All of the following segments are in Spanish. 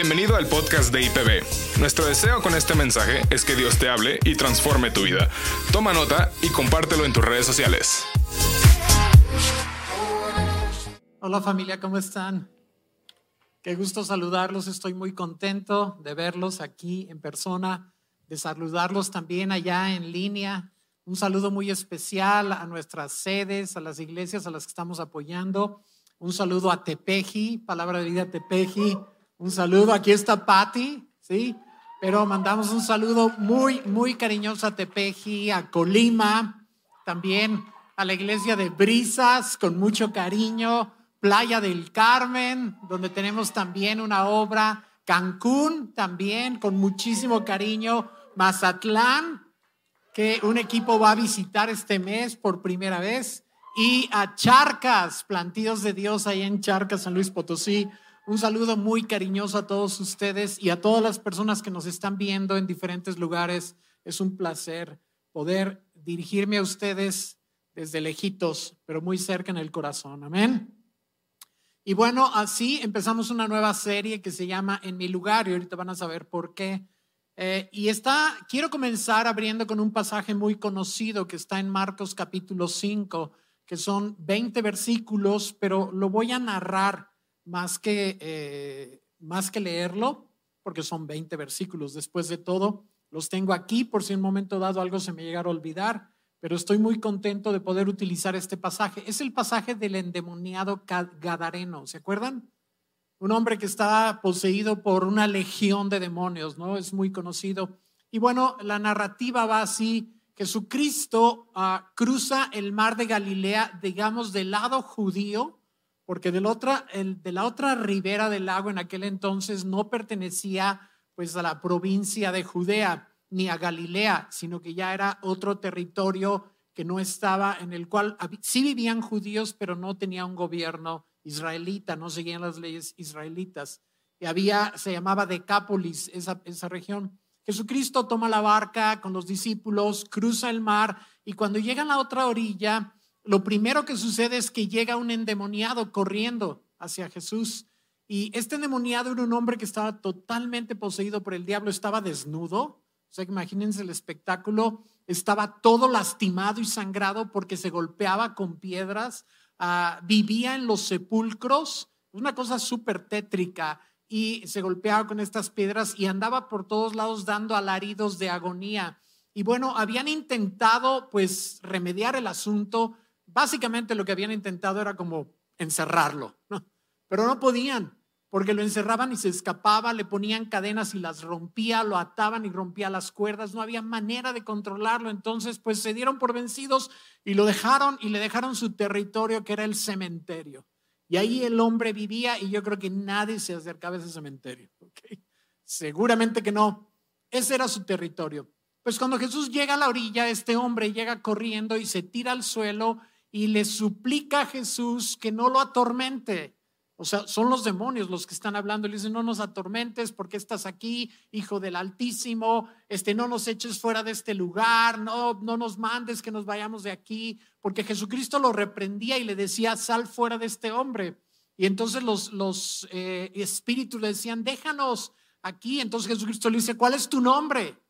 Bienvenido al podcast de IPB. Nuestro deseo con este mensaje es que Dios te hable y transforme tu vida. Toma nota y compártelo en tus redes sociales. Hola familia, ¿cómo están? Qué gusto saludarlos, estoy muy contento de verlos aquí en persona, de saludarlos también allá en línea. Un saludo muy especial a nuestras sedes, a las iglesias a las que estamos apoyando. Un saludo a Tepeji, Palabra de Vida Tepeji un saludo, aquí está Patti, ¿sí? Pero mandamos un saludo muy, muy cariñoso a Tepeji, a Colima, también a la iglesia de Brisas, con mucho cariño, Playa del Carmen, donde tenemos también una obra, Cancún también, con muchísimo cariño, Mazatlán, que un equipo va a visitar este mes por primera vez, y a Charcas, Plantíos de Dios ahí en Charcas, San Luis Potosí, un saludo muy cariñoso a todos ustedes y a todas las personas que nos están viendo en diferentes lugares. Es un placer poder dirigirme a ustedes desde lejitos, pero muy cerca en el corazón. Amén. Y bueno, así empezamos una nueva serie que se llama En mi lugar y ahorita van a saber por qué. Eh, y está, quiero comenzar abriendo con un pasaje muy conocido que está en Marcos capítulo 5, que son 20 versículos, pero lo voy a narrar más que, eh, más que leerlo, porque son 20 versículos. Después de todo, los tengo aquí por si en un momento dado algo se me llegara a olvidar, pero estoy muy contento de poder utilizar este pasaje. Es el pasaje del endemoniado Gadareno, ¿se acuerdan? Un hombre que está poseído por una legión de demonios, ¿no? Es muy conocido. Y bueno, la narrativa va así. Jesucristo uh, cruza el mar de Galilea, digamos, del lado judío, porque de la otra, el, de la otra ribera del lago en aquel entonces no pertenecía pues a la provincia de Judea ni a Galilea, sino que ya era otro territorio que no estaba, en el cual sí vivían judíos, pero no tenía un gobierno israelita, no seguían las leyes israelitas. Y había, se llamaba Decápolis, esa, esa región. Jesucristo toma la barca con los discípulos, cruza el mar y cuando llegan a la otra orilla, lo primero que sucede es que llega un endemoniado corriendo hacia Jesús. Y este endemoniado era un hombre que estaba totalmente poseído por el diablo, estaba desnudo. O sea, imagínense el espectáculo. Estaba todo lastimado y sangrado porque se golpeaba con piedras. Ah, vivía en los sepulcros, una cosa súper tétrica. Y se golpeaba con estas piedras y andaba por todos lados dando alaridos de agonía. Y bueno, habían intentado pues remediar el asunto Básicamente lo que habían intentado era como encerrarlo, pero no podían, porque lo encerraban y se escapaba, le ponían cadenas y las rompía, lo ataban y rompía las cuerdas, no había manera de controlarlo, entonces pues se dieron por vencidos y lo dejaron y le dejaron su territorio que era el cementerio. Y ahí el hombre vivía y yo creo que nadie se acercaba a ese cementerio. Seguramente que no. Ese era su territorio. Pues cuando Jesús llega a la orilla, este hombre llega corriendo y se tira al suelo y le suplica a Jesús que no lo atormente. O sea, son los demonios los que están hablando. Le dicen, no nos atormentes porque estás aquí, hijo del Altísimo. Este, no nos eches fuera de este lugar. No, no nos mandes que nos vayamos de aquí. Porque Jesucristo lo reprendía y le decía, sal fuera de este hombre. Y entonces los, los eh, espíritus le decían, déjanos aquí. Entonces Jesucristo le dice, ¿cuál es tu nombre?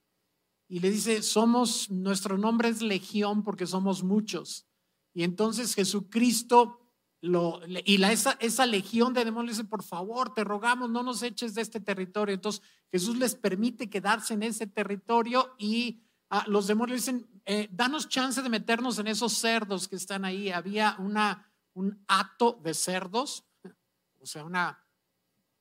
Y le dice, somos, nuestro nombre es Legión porque somos muchos. Y entonces Jesucristo lo, y la, esa, esa legión de demonios dice, por favor, te rogamos, no nos eches de este territorio. Entonces Jesús les permite quedarse en ese territorio y ah, los demonios dicen, eh, danos chance de meternos en esos cerdos que están ahí. Había una, un hato de cerdos, o sea, una,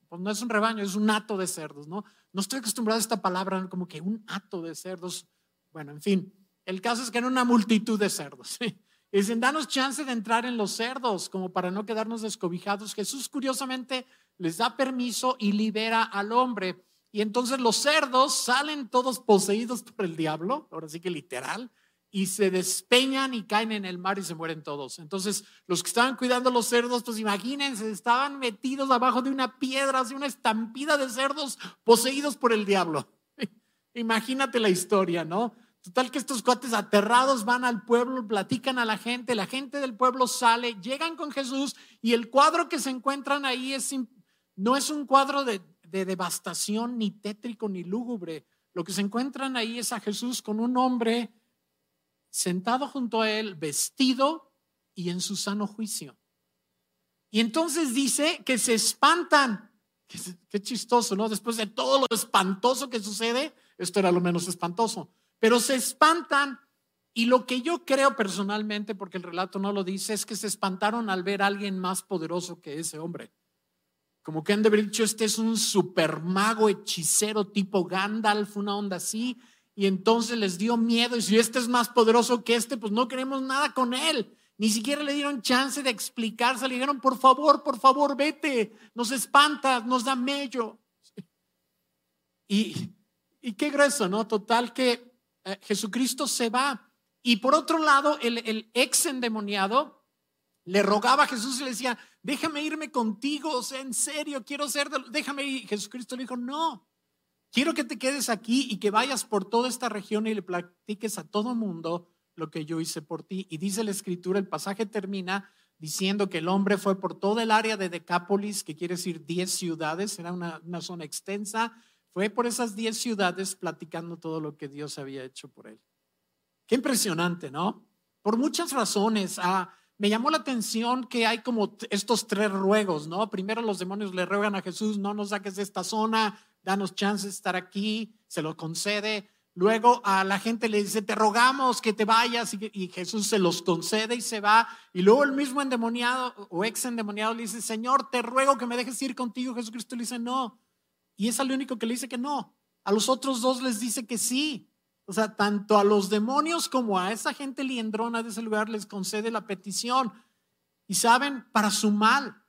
pues no es un rebaño, es un hato de cerdos, ¿no? No estoy acostumbrado a esta palabra, como que un hato de cerdos. Bueno, en fin, el caso es que era una multitud de cerdos. ¿sí? Dicen, danos chance de entrar en los cerdos, como para no quedarnos descobijados. Jesús curiosamente les da permiso y libera al hombre. Y entonces los cerdos salen todos poseídos por el diablo, ahora sí que literal, y se despeñan y caen en el mar y se mueren todos. Entonces los que estaban cuidando los cerdos, pues imagínense, estaban metidos abajo de una piedra, así una estampida de cerdos poseídos por el diablo. Imagínate la historia, ¿no? Total que estos cuates aterrados van al pueblo, platican a la gente, la gente del pueblo sale, llegan con Jesús y el cuadro que se encuentran ahí es, no es un cuadro de, de devastación, ni tétrico, ni lúgubre. Lo que se encuentran ahí es a Jesús con un hombre sentado junto a él, vestido y en su sano juicio. Y entonces dice que se espantan. Qué, chistoso, ¿no? Después de todo lo espantoso que sucede, esto era lo menos espantoso. Pero se espantan y lo que yo creo personalmente, porque el relato no lo dice, es que se espantaron al ver a alguien más poderoso que ese hombre. Como que han de haber dicho, este es un super mago hechicero tipo Gandalf, una onda así. Y entonces les dio miedo y si este es más poderoso que este, pues no queremos nada con él. Ni siquiera le dieron chance de explicarse, le dijeron, por favor, por favor, vete, nos espantas, nos da mello. Y, y qué grueso, ¿no? Total que eh, Jesucristo se va. Y por otro lado, el, el ex endemoniado le rogaba a Jesús y le decía, déjame irme contigo, o sea, en serio, quiero ser, déjame ir. Jesucristo le dijo, no, quiero que te quedes aquí y que vayas por toda esta región y le platiques a todo mundo lo que yo hice por ti. Y dice la escritura, el pasaje termina diciendo que el hombre fue por toda el área de Decápolis, que quiere decir 10 ciudades, era una, zona extensa, fue por esas 10 ciudades platicando todo lo que Dios había hecho por él. Qué impresionante, ¿no? Por muchas razones. Ah, me llamó la atención que hay como estos tres ruegos, ¿no? Primero los demonios le ruegan a Jesús, no nos saques de esta zona, danos chance de estar aquí, se lo concede. Luego a la gente le dice, te rogamos que te vayas y, Jesús se los concede y se va. Y luego el mismo endemoniado o ex endemoniado le dice, Señor, te ruego que me dejes ir contigo. Jesucristo le dice, no. Y es al único que le dice que no. A los otros dos les dice que sí. O sea, tanto a los demonios como a esa gente liendrona de ese lugar les concede la petición. Y saben, para su mal.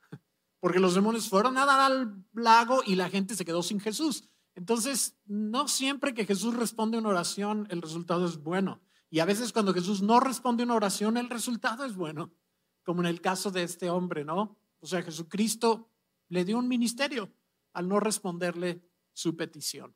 Porque los demonios fueron a dar al lago y la gente se quedó sin Jesús. Entonces, no siempre que Jesús responde una oración, el resultado es bueno. Y a veces cuando Jesús no responde una oración, el resultado es bueno, como en el caso de este hombre, ¿no? O sea, Jesucristo le dio un ministerio al no responderle su petición.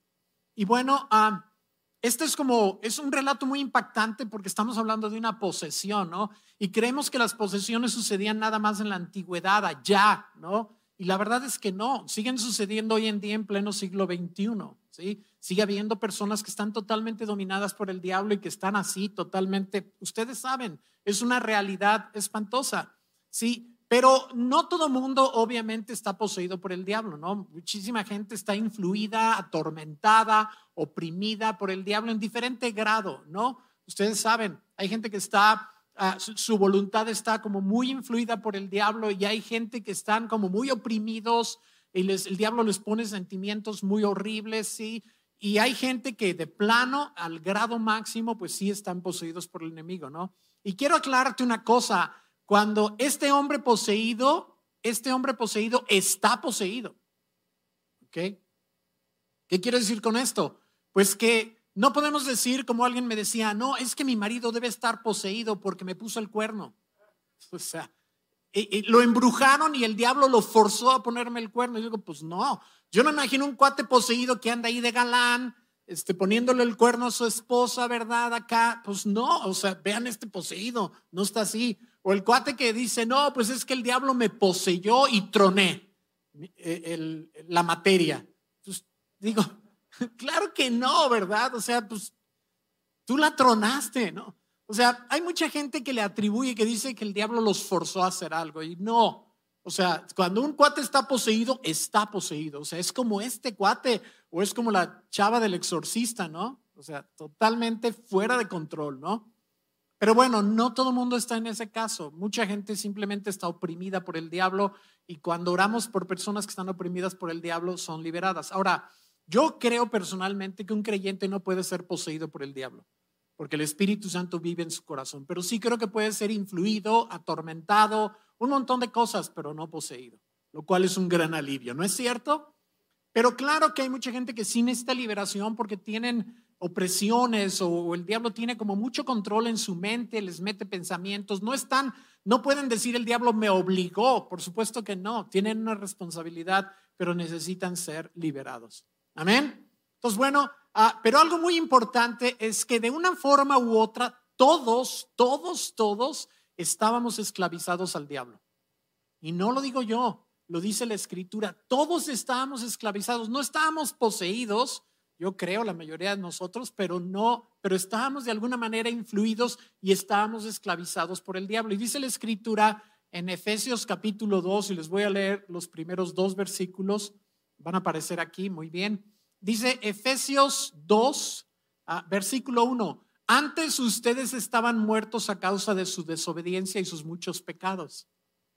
Y bueno, ah, este es como, es un relato muy impactante porque estamos hablando de una posesión, ¿no? Y creemos que las posesiones sucedían nada más en la antigüedad, allá, ¿no? Y la verdad es que no, siguen sucediendo hoy en día en pleno siglo XXI. ¿sí? Sigue habiendo personas que están totalmente dominadas por el diablo y que están así totalmente, ustedes saben, es una realidad espantosa. ¿sí? Pero no todo mundo obviamente está poseído por el diablo, ¿no? Muchísima gente está influida, atormentada, oprimida por el diablo en diferente grado, ¿no? Ustedes saben, hay gente que está Ah, su, voluntad está como muy influida por el diablo y hay gente que están como muy oprimidos y el diablo les pone sentimientos muy horribles, ¿sí? Y hay gente que de plano, al grado máximo, pues sí están poseídos por el enemigo, ¿no? Y quiero aclararte una cosa, cuando este hombre poseído, este hombre poseído está poseído, ¿ok? ¿Qué quiero decir con esto? Pues que no podemos decir, como alguien me decía, no, es que mi marido debe estar poseído porque me puso el cuerno. O sea, lo embrujaron y el diablo lo forzó a ponerme el cuerno. Y yo digo, pues no, yo no imagino un cuate poseído que anda ahí de galán, este, poniéndole el cuerno a su esposa, ¿verdad? Acá, pues no, o sea, vean este poseído, no está así. O el cuate que dice, no, pues es que el diablo me poseyó y troné eh, la materia. Pues digo, claro que no, ¿verdad? O sea, pues tú la tronaste, ¿no? O sea, hay mucha gente que le atribuye, que dice que el diablo los forzó a hacer algo y no. O sea, cuando un cuate está poseído, está poseído. O sea, es como este cuate o es como la chava del exorcista, ¿no? O sea, totalmente fuera de control, ¿no? Pero bueno, no todo el mundo está en ese caso. Mucha gente simplemente está oprimida por el diablo y cuando oramos por personas que están oprimidas por el diablo son liberadas. Ahora, yo creo personalmente que un creyente no puede ser poseído por el diablo, porque el Espíritu Santo vive en su corazón, pero sí creo que puede ser influido, atormentado, un montón de cosas, pero no poseído, lo cual es un gran alivio, ¿no es cierto? Pero claro que hay mucha gente que sin esta liberación porque tienen opresiones o el diablo tiene como mucho control en su mente, les mete pensamientos, no están, no pueden decir el diablo me obligó, por supuesto que no, tienen una responsabilidad, pero necesitan ser liberados. Amén. Entonces, bueno, ah, pero algo muy importante es que de una forma u otra, todos, todos, todos estábamos esclavizados al diablo. Y no lo digo yo, lo dice la escritura, todos estábamos esclavizados, no estábamos poseídos, yo creo la mayoría de nosotros, pero no, pero estábamos de alguna manera influidos y estábamos esclavizados por el diablo. Y dice la escritura en Efesios capítulo 2, y les voy a leer los primeros dos versículos, van a aparecer aquí muy bien. Dice Efesios 2, ah, versículo 1, antes ustedes estaban muertos a causa de su desobediencia y sus muchos pecados.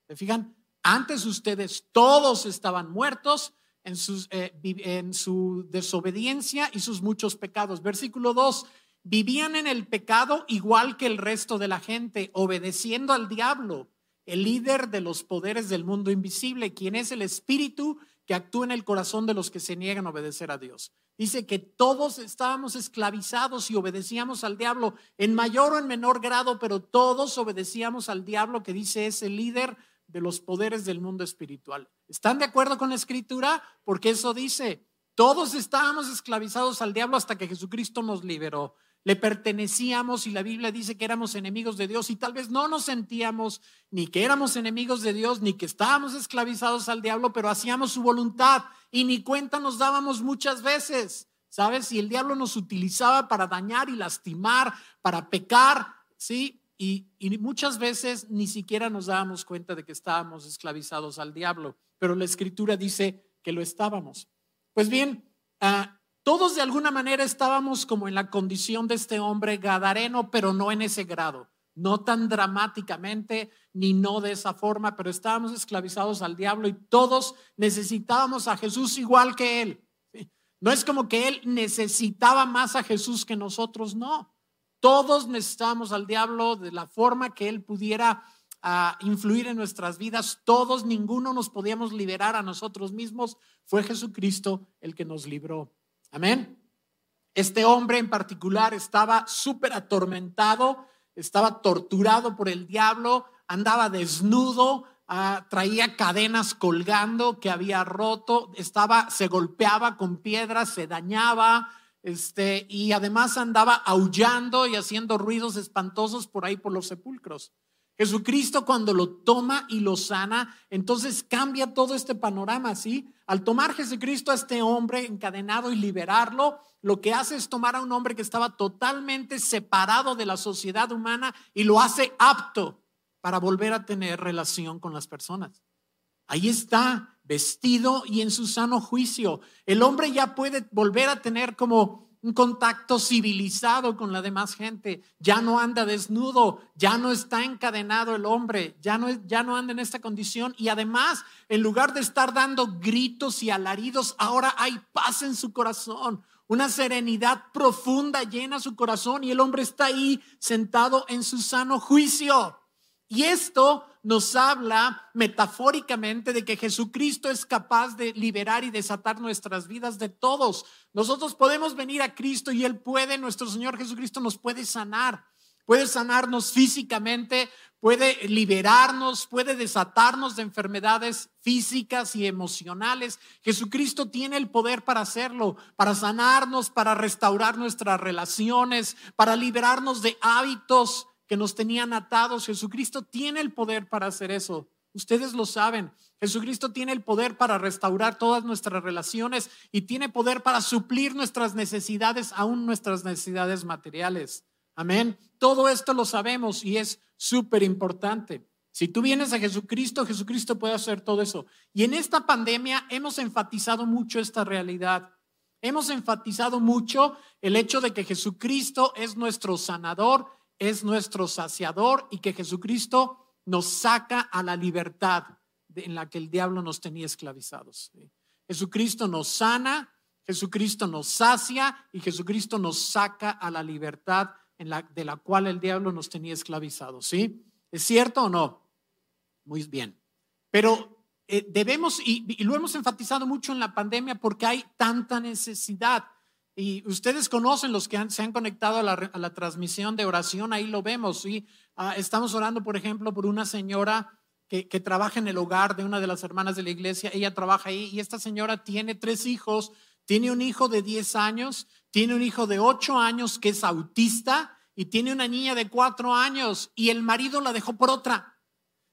¿Se fijan? Antes ustedes todos estaban muertos eh, en su desobediencia y sus muchos pecados. Versículo 2, vivían en el pecado igual que el resto de la gente, obedeciendo al diablo, el líder de los poderes del mundo invisible, quien es el espíritu que actúa en el corazón de los que se niegan a obedecer a Dios. Dice que todos estábamos esclavizados y obedecíamos al diablo en mayor o en menor grado, pero todos obedecíamos al diablo que dice es el líder de los poderes del mundo espiritual. ¿Están de acuerdo con la escritura? Porque eso dice, todos estábamos esclavizados al diablo hasta que Jesucristo nos liberó. Le pertenecíamos y la Biblia dice que éramos enemigos de Dios y tal vez no nos sentíamos ni que éramos enemigos de Dios ni que estábamos esclavizados al diablo, pero hacíamos su voluntad y ni cuenta nos dábamos muchas veces. ¿Sabes? Si el diablo nos utilizaba para dañar y lastimar, para pecar, ¿sí? Y, muchas veces ni siquiera nos dábamos cuenta de que estábamos esclavizados al diablo, pero la escritura dice que lo estábamos. Pues bien, ah, todos de alguna manera estábamos como en la condición de este hombre gadareno, pero no en ese grado, no tan dramáticamente, ni no de esa forma, pero estábamos esclavizados al diablo y todos necesitábamos a Jesús igual que él. No es como que él necesitaba más a Jesús que nosotros, no. Todos necesitamos al diablo de la forma que él pudiera ah, influir en nuestras vidas. Todos, ninguno nos podíamos liberar a nosotros mismos. Fue Jesucristo el que nos libró. Amén. Este hombre en particular estaba súper atormentado, estaba torturado por el diablo, andaba desnudo, ah, traía cadenas colgando que había roto, estaba, se golpeaba con piedras, se dañaba, este, y además andaba aullando y haciendo ruidos espantosos por ahí por los sepulcros. Jesucristo cuando lo toma y lo sana, entonces cambia todo este panorama, ¿sí? Al tomar Jesucristo a este hombre encadenado y liberarlo, lo que hace es tomar a un hombre que estaba totalmente separado de la sociedad humana y lo hace apto para volver a tener relación con las personas. Ahí está, vestido y en su sano juicio. El hombre ya puede volver a tener como un contacto civilizado con la demás gente. Ya no anda desnudo, ya no está encadenado el hombre, ya no, ya no anda en esta condición. Y además, en lugar de estar dando gritos y alaridos, ahora hay paz en su corazón. Una serenidad profunda llena su corazón y el hombre está ahí sentado en su sano juicio. Y esto nos habla metafóricamente de que Jesucristo es capaz de liberar y desatar nuestras vidas de todos. Nosotros podemos venir a Cristo y Él puede, nuestro Señor Jesucristo nos puede sanar. Puede sanarnos físicamente, puede liberarnos, puede desatarnos de enfermedades físicas y emocionales. Jesucristo tiene el poder para hacerlo, para sanarnos, para restaurar nuestras relaciones, para liberarnos de hábitos que nos tenían atados. Jesucristo tiene el poder para hacer eso. Ustedes lo saben. Jesucristo tiene el poder para restaurar todas nuestras relaciones y tiene poder para suplir nuestras necesidades, aún nuestras necesidades materiales. Amén. Todo esto lo sabemos y es súper importante. Si tú vienes a Jesucristo, Jesucristo puede hacer todo eso. Y en esta pandemia hemos enfatizado mucho esta realidad. Hemos enfatizado mucho el hecho de que Jesucristo es nuestro sanador es nuestro saciador y que Jesucristo nos saca a la libertad en la que el diablo nos tenía esclavizados. Jesucristo nos sana, Jesucristo nos sacia y Jesucristo nos saca a la libertad en la, de la cual el diablo nos tenía esclavizados. ¿Sí? ¿Es cierto o no? Muy bien. Pero eh, debemos, y lo hemos enfatizado mucho en la pandemia porque hay tanta necesidad. Y ustedes conocen los que se han conectado a la, transmisión de oración, ahí lo vemos. ¿sí? Ah, estamos orando, por ejemplo, por una señora que, trabaja en el hogar de una de las hermanas de la iglesia. Ella trabaja ahí y esta señora tiene tres hijos. Tiene un hijo de 10 años, tiene un hijo de 8 años que es autista y tiene una niña de 4 años y el marido la dejó por otra.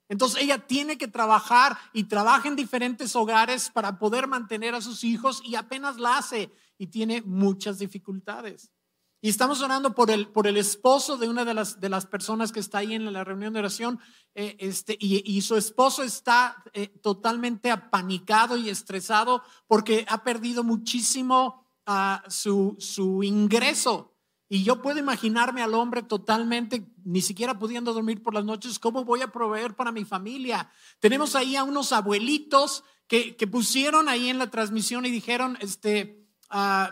Entonces ella tiene que trabajar y trabaja en diferentes hogares para poder mantener a sus hijos y apenas la hace y tiene muchas dificultades. Y estamos orando por el, por el esposo de una de las, de las personas que está ahí en la reunión de oración. Eh, este, y, su esposo está eh, totalmente apanicado y estresado porque ha perdido muchísimo uh, su, su ingreso. Y yo puedo imaginarme al hombre totalmente, ni siquiera pudiendo dormir por las noches, ¿cómo voy a proveer para mi familia? Tenemos ahí a unos abuelitos que, que pusieron ahí en la transmisión y dijeron, este,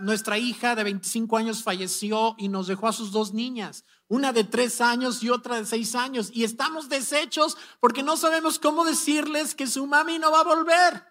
nuestra hija de 25 años falleció y nos dejó a sus dos niñas, una de tres años y otra de seis años. Y estamos deshechos porque no sabemos cómo decirles que su mami no va a volver.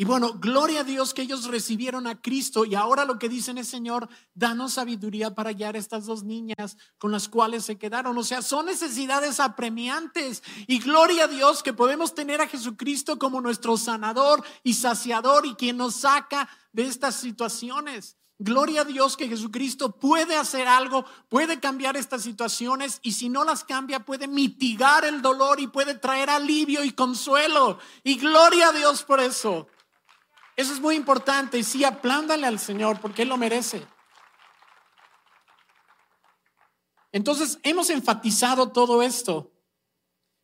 Y bueno, gloria a Dios que ellos recibieron a Cristo y ahora lo que dicen es, Señor, danos sabiduría para guiar a estas dos niñas con las cuales se quedaron. O sea, son necesidades apremiantes y gloria a Dios que podemos tener a Jesucristo como nuestro sanador y saciador y quien nos saca de estas situaciones. Gloria a Dios que Jesucristo puede hacer algo, puede cambiar estas situaciones y si no las cambia puede mitigar el dolor y puede traer alivio y consuelo. Y gloria a Dios por eso. Eso es muy importante y sí, aplándale al Señor porque Él lo merece. Entonces, hemos enfatizado todo esto,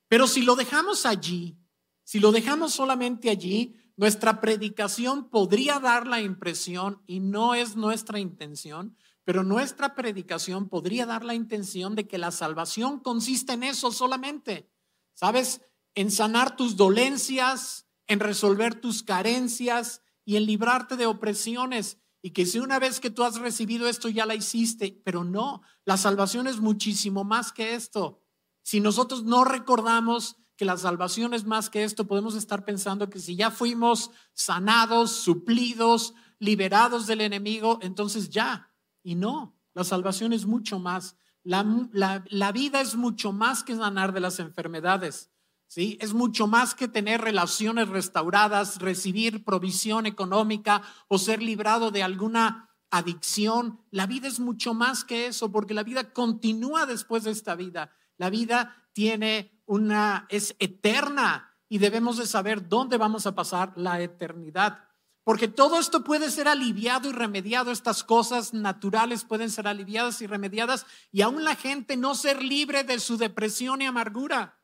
pero si lo dejamos allí, si lo dejamos solamente allí, nuestra predicación podría dar la impresión, y no es nuestra intención, pero nuestra predicación podría dar la intención de que la salvación consiste en eso solamente. ¿Sabes? En sanar tus dolencias, en resolver tus carencias, y en librarte de opresiones. Y que si una vez que tú has recibido esto ya la hiciste, pero no, la salvación es muchísimo más que esto. Si nosotros no recordamos que la salvación es más que esto, podemos estar pensando que si ya fuimos sanados, suplidos, liberados del enemigo, entonces ya. Y no, la salvación es mucho más. La, la, la vida es mucho más que sanar de las enfermedades. ¿sí? Es mucho más que tener relaciones restauradas, recibir provisión económica o ser librado de alguna adicción. La vida es mucho más que eso, porque la vida continúa después de esta vida. La vida tiene una, es eterna y debemos de saber dónde vamos a pasar la eternidad. Porque todo esto puede ser aliviado y remediado, estas cosas naturales pueden ser aliviadas y remediadas y aún la gente no ser libre de su depresión y amargura.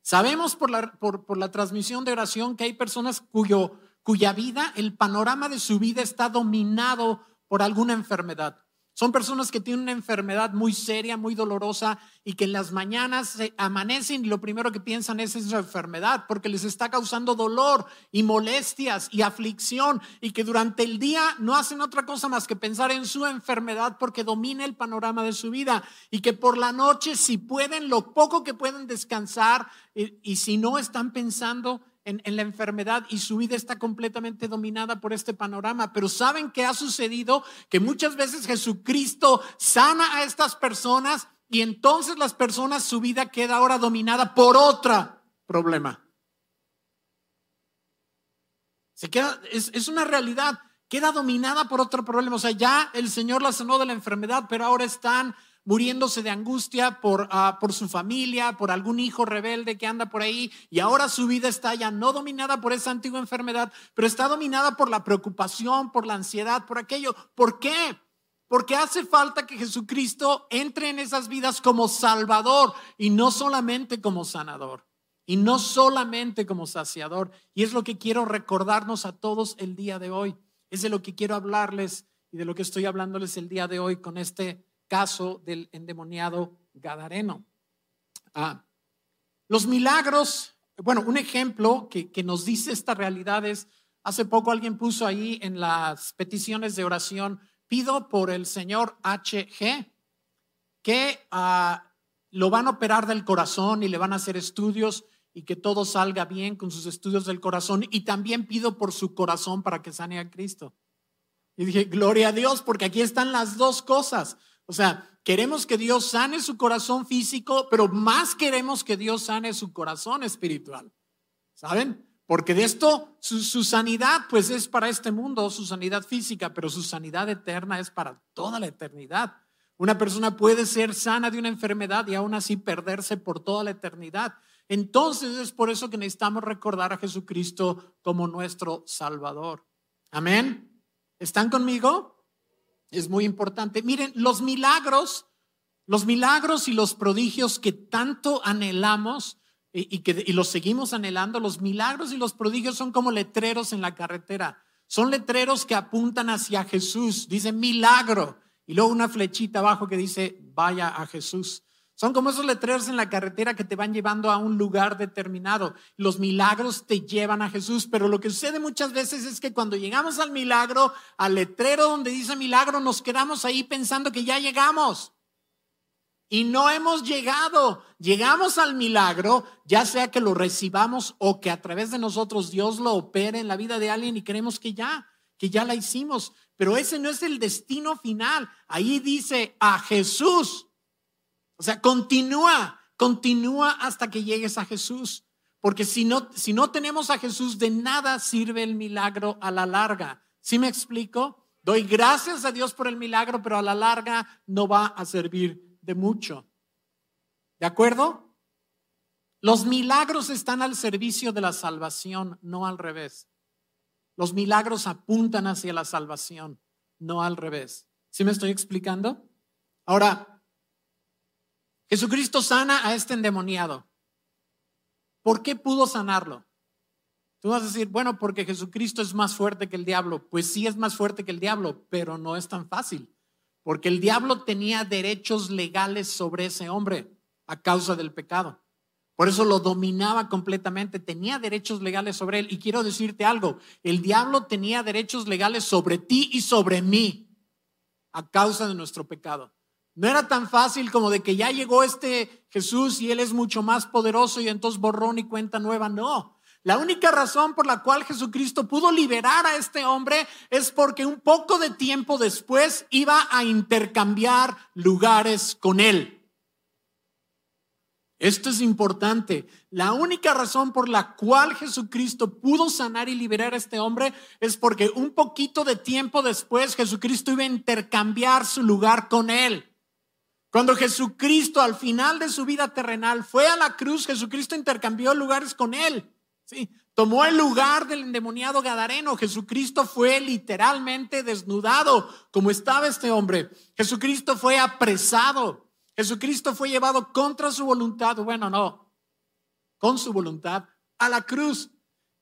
Sabemos por la, por, la transmisión de oración que hay personas cuyo, cuya vida, el panorama de su vida está dominado por alguna enfermedad. Son personas que tienen una enfermedad muy seria, muy dolorosa y que en las mañanas amanecen y lo primero que piensan es esa enfermedad porque les está causando dolor y molestias y aflicción y que durante el día no hacen otra cosa más que pensar en su enfermedad porque domina el panorama de su vida y que por la noche si pueden, lo poco que pueden descansar y, y si no están pensando en, la enfermedad y su vida está completamente dominada por este panorama. Pero ¿saben qué ha sucedido? Que muchas veces Jesucristo sana a estas personas y entonces las personas, su vida queda ahora dominada por otro problema. Se queda, es, es una realidad, queda dominada por otro problema. O sea, ya el Señor la sanó de la enfermedad, pero ahora están muriéndose de angustia por, ah, por su familia, por algún hijo rebelde que anda por ahí y ahora su vida está ya no dominada por esa antigua enfermedad, pero está dominada por la preocupación, por la ansiedad, por aquello. ¿Por qué? Porque hace falta que Jesucristo entre en esas vidas como salvador y no solamente como sanador y no solamente como saciador. Y es lo que quiero recordarnos a todos el día de hoy. Es de lo que quiero hablarles y de lo que estoy hablándoles el día de hoy con este caso del endemoniado Gadareno. Ah, los milagros, bueno, un ejemplo que, nos dice esta realidad es, hace poco alguien puso ahí en las peticiones de oración, pido por el señor HG que ah, lo van a operar del corazón y le van a hacer estudios y que todo salga bien con sus estudios del corazón y también pido por su corazón para que sane a Cristo. Y dije, gloria a Dios, porque aquí están las dos cosas. O sea, queremos que Dios sane su corazón físico, pero más queremos que Dios sane su corazón espiritual. ¿Saben? Porque de esto, su, sanidad pues es para este mundo, su sanidad física, pero su sanidad eterna es para toda la eternidad. Una persona puede ser sana de una enfermedad y aún así perderse por toda la eternidad. Entonces es por eso que necesitamos recordar a Jesucristo como nuestro Salvador. Amén. ¿Están conmigo? Es muy importante. Miren, los milagros, los milagros y los prodigios que tanto anhelamos y, que y los seguimos anhelando, los milagros y los prodigios son como letreros en la carretera. Son letreros que apuntan hacia Jesús. Dice milagro y luego una flechita abajo que dice, vaya a Jesús. Son como esos letreros en la carretera que te van llevando a un lugar determinado. Los milagros te llevan a Jesús, pero lo que sucede muchas veces es que cuando llegamos al milagro, al letrero donde dice milagro, nos quedamos ahí pensando que ya llegamos. Y no hemos llegado. Llegamos al milagro, ya sea que lo recibamos o que a través de nosotros Dios lo opere en la vida de alguien y creemos que ya, que ya la hicimos. Pero ese no es el destino final. Ahí dice a Jesús. O sea, continúa, continúa hasta que llegues a Jesús. Porque si no, si no tenemos a Jesús, de nada sirve el milagro a la larga. ¿Sí me explico? Doy gracias a Dios por el milagro, pero a la larga no va a servir de mucho. ¿De acuerdo? Los milagros están al servicio de la salvación, no al revés. Los milagros apuntan hacia la salvación, no al revés. ¿Sí me estoy explicando? Ahora, Jesucristo sana a este endemoniado. ¿Por qué pudo sanarlo? Tú vas a decir, bueno, porque Jesucristo es más fuerte que el diablo. Pues sí es más fuerte que el diablo, pero no es tan fácil, porque el diablo tenía derechos legales sobre ese hombre a causa del pecado. Por eso lo dominaba completamente, tenía derechos legales sobre él. Y quiero decirte algo, el diablo tenía derechos legales sobre ti y sobre mí a causa de nuestro pecado. No era tan fácil como de que ya llegó este Jesús y él es mucho más poderoso y entonces borrón y cuenta nueva. No, la única razón por la cual Jesucristo pudo liberar a este hombre es porque un poco de tiempo después iba a intercambiar lugares con él. Esto es importante. La única razón por la cual Jesucristo pudo sanar y liberar a este hombre es porque un poquito de tiempo después Jesucristo iba a intercambiar su lugar con él. Cuando Jesucristo al final de su vida terrenal fue a la cruz, Jesucristo intercambió lugares con él. ¿sí? Tomó el lugar del endemoniado Gadareno. Jesucristo fue literalmente desnudado como estaba este hombre. Jesucristo fue apresado. Jesucristo fue llevado contra su voluntad, bueno, no, con su voluntad, a la cruz.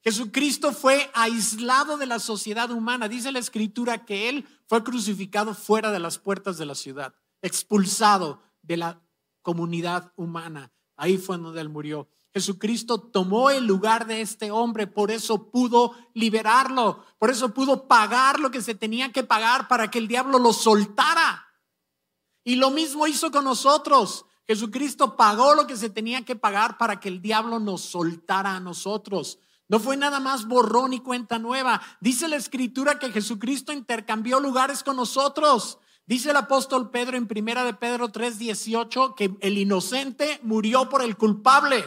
Jesucristo fue aislado de la sociedad humana. Dice la escritura que Él fue crucificado fuera de las puertas de la ciudad, expulsado de la comunidad humana. Ahí fue donde Él murió. Jesucristo tomó el lugar de este hombre, por eso pudo liberarlo, por eso pudo pagar lo que se tenía que pagar para que el diablo lo soltara. Y lo mismo hizo con nosotros. Jesucristo pagó lo que se tenía que pagar para que el diablo nos soltara a nosotros. No fue nada más borrón y cuenta nueva. Dice la escritura que Jesucristo intercambió lugares con nosotros. Dice el apóstol Pedro en primera de Pedro 3:18 que el inocente murió por el culpable.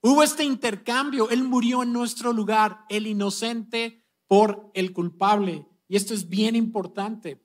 Hubo este intercambio, él murió en nuestro lugar, el inocente por el culpable. Y esto es bien importante.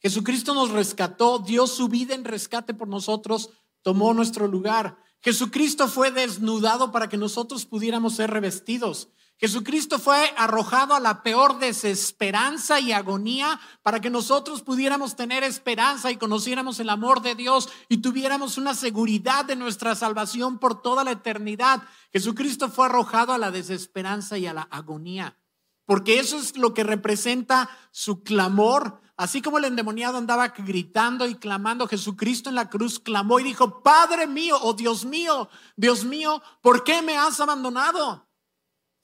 Jesucristo nos rescató, dio su vida en rescate por nosotros, tomó nuestro lugar. Jesucristo fue desnudado para que nosotros pudiéramos ser revestidos. Jesucristo fue arrojado a la peor desesperanza y agonía para que nosotros pudiéramos tener esperanza y conociéramos el amor de Dios y tuviéramos una seguridad de nuestra salvación por toda la eternidad. Jesucristo fue arrojado a la desesperanza y a la agonía, porque eso es lo que representa su clamor, Así como el endemoniado andaba gritando y clamando, Jesucristo en la cruz clamó y dijo, Padre mío, oh Dios mío, Dios mío, ¿por qué me has abandonado?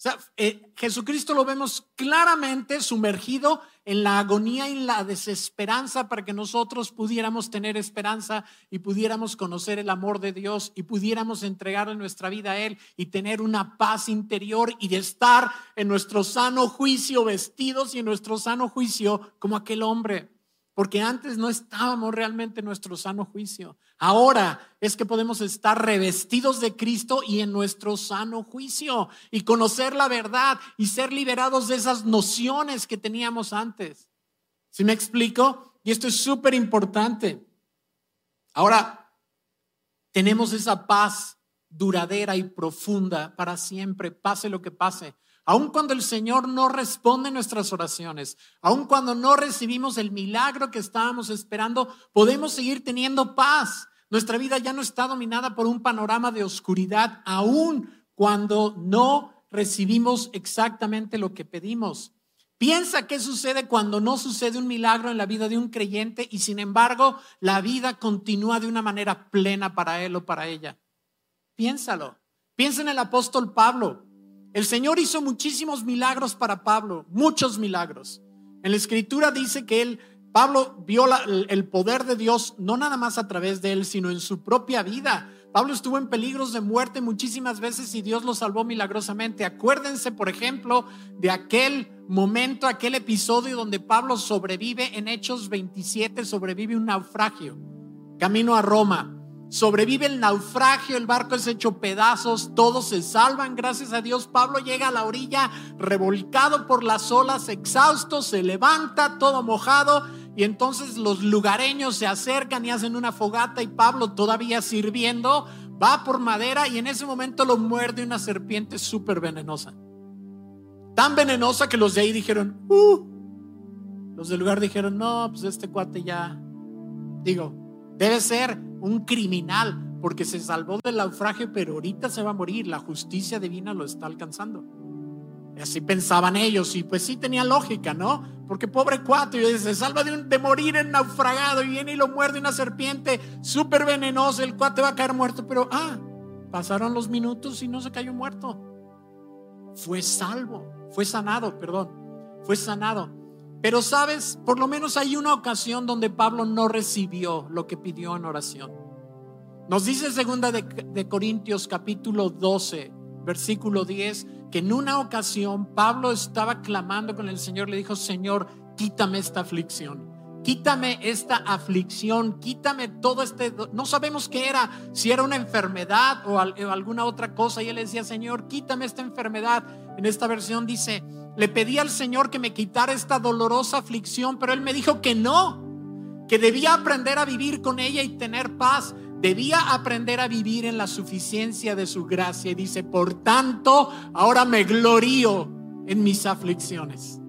Sea, eh, Jesucristo lo vemos claramente sumergido en la agonía y la desesperanza para que nosotros pudiéramos tener esperanza y pudiéramos conocer el amor de Dios y pudiéramos entregarle nuestra vida a Él y tener una paz interior y de estar en nuestro sano juicio vestidos y en nuestro sano juicio como aquel hombre porque antes no estábamos realmente en nuestro sano juicio. Ahora es que podemos estar revestidos de Cristo y en nuestro sano juicio y conocer la verdad y ser liberados de esas nociones que teníamos antes. ¿Sí me explico? y esto es súper importante, ahora tenemos esa paz duradera y profunda para siempre, pase lo que pase. Aun cuando el Señor no responde nuestras oraciones, aun cuando no recibimos el milagro que estábamos esperando, podemos seguir teniendo paz. Nuestra vida ya no está dominada por un panorama de oscuridad, aun cuando no recibimos exactamente lo que pedimos. Piensa qué sucede cuando no sucede un milagro en la vida de un creyente y sin embargo la vida continúa de una manera plena para él o para ella. Piénsalo. Piensa en el apóstol Pablo. El Señor hizo muchísimos milagros para Pablo, muchos milagros. En la escritura dice que él, Pablo vio el poder de Dios no nada más a través de él, sino en su propia vida. Pablo estuvo en peligros de muerte muchísimas veces y Dios lo salvó milagrosamente. Acuérdense, por ejemplo, de aquel momento, aquel episodio donde Pablo sobrevive en Hechos 27, sobrevive un naufragio, camino a Roma. Sobrevive el naufragio, el barco es hecho pedazos, todos se salvan, gracias a Dios. Pablo llega a la orilla revolcado por las olas, exhausto, se levanta todo mojado y entonces los lugareños se acercan y hacen una fogata y Pablo todavía sirviendo va por madera y en ese momento lo muerde una serpiente súper venenosa. Tan venenosa que los de ahí dijeron, uh, los del lugar dijeron, no, pues este cuate ya, digo, debe ser un criminal porque se salvó del naufragio, pero ahorita se va a morir, la justicia divina lo está alcanzando. Así pensaban ellos y pues sí tenía lógica, ¿no? Porque pobre cuate, se salva de, de morir en naufragado y viene y lo muerde una serpiente súper venenosa, el cuate va a caer muerto, pero ah, pasaron los minutos y no se cayó muerto. Fue salvo, fue sanado, perdón, fue sanado. Pero sabes, por lo menos hay una ocasión donde Pablo no recibió lo que pidió en oración. Nos dice segunda de, de Corintios capítulo 12, versículo 10 que en una ocasión Pablo estaba clamando con el Señor, le dijo, Señor, quítame esta aflicción. Quítame esta aflicción, quítame todo este, no sabemos qué era, si era una enfermedad o, alguna otra cosa. Y él decía, Señor, quítame esta enfermedad. En esta versión dice, le pedí al Señor que me quitara esta dolorosa aflicción, pero él me dijo que no, que debía aprender a vivir con ella y tener paz debía aprender a vivir en la suficiencia de su gracia y dice, por tanto, ahora me glorío en mis aflicciones.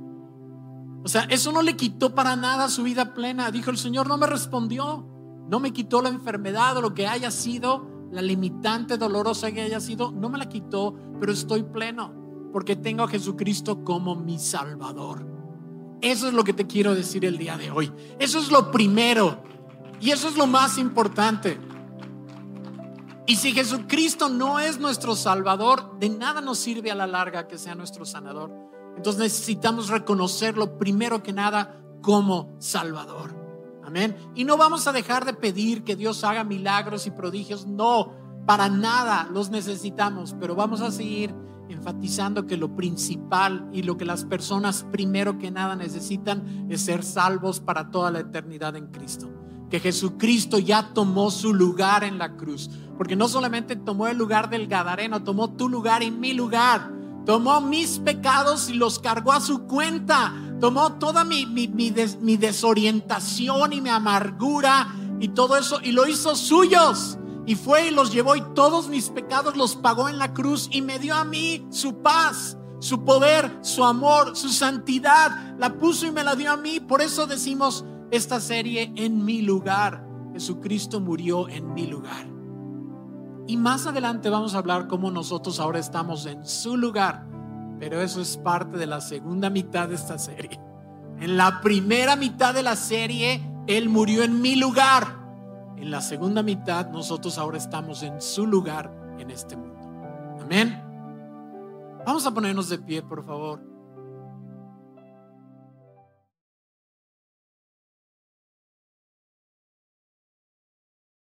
O sea, eso no le quitó para nada su vida plena. Dijo el Señor, no me respondió, no me quitó la enfermedad o lo que haya sido, la limitante dolorosa que haya sido, no me la quitó, pero estoy pleno porque tengo a Jesucristo como mi Salvador. Eso es lo que te quiero decir el día de hoy. Eso es lo primero y eso es lo más importante. Y si Jesucristo no es nuestro Salvador, de nada nos sirve a la larga que sea nuestro sanador. Entonces necesitamos reconocerlo primero que nada como Salvador. Amén. Y no vamos a dejar de pedir que Dios haga milagros y prodigios. No, para nada los necesitamos, pero vamos a seguir enfatizando que lo principal y lo que las personas primero que nada necesitan es ser salvos para toda la eternidad en Cristo que Jesucristo ya tomó su lugar en la cruz. Porque no solamente tomó el lugar del Gadareno, tomó tu lugar y mi lugar. Tomó mis pecados y los cargó a su cuenta. Tomó toda mi, mi, desorientación y mi amargura y todo eso y lo hizo suyos. Y fue y los llevó y todos mis pecados los pagó en la cruz y me dio a mí su paz, su poder, su amor, su santidad. La puso y me la dio a mí. Por eso decimos, esta serie en mi lugar. Jesucristo murió en mi lugar. Y más adelante vamos a hablar cómo nosotros ahora estamos en su lugar. Pero eso es parte de la segunda mitad de esta serie. En la primera mitad de la serie, Él murió en mi lugar. En la segunda mitad, nosotros ahora estamos en su lugar en este mundo. Amén. Vamos a ponernos de pie, por favor.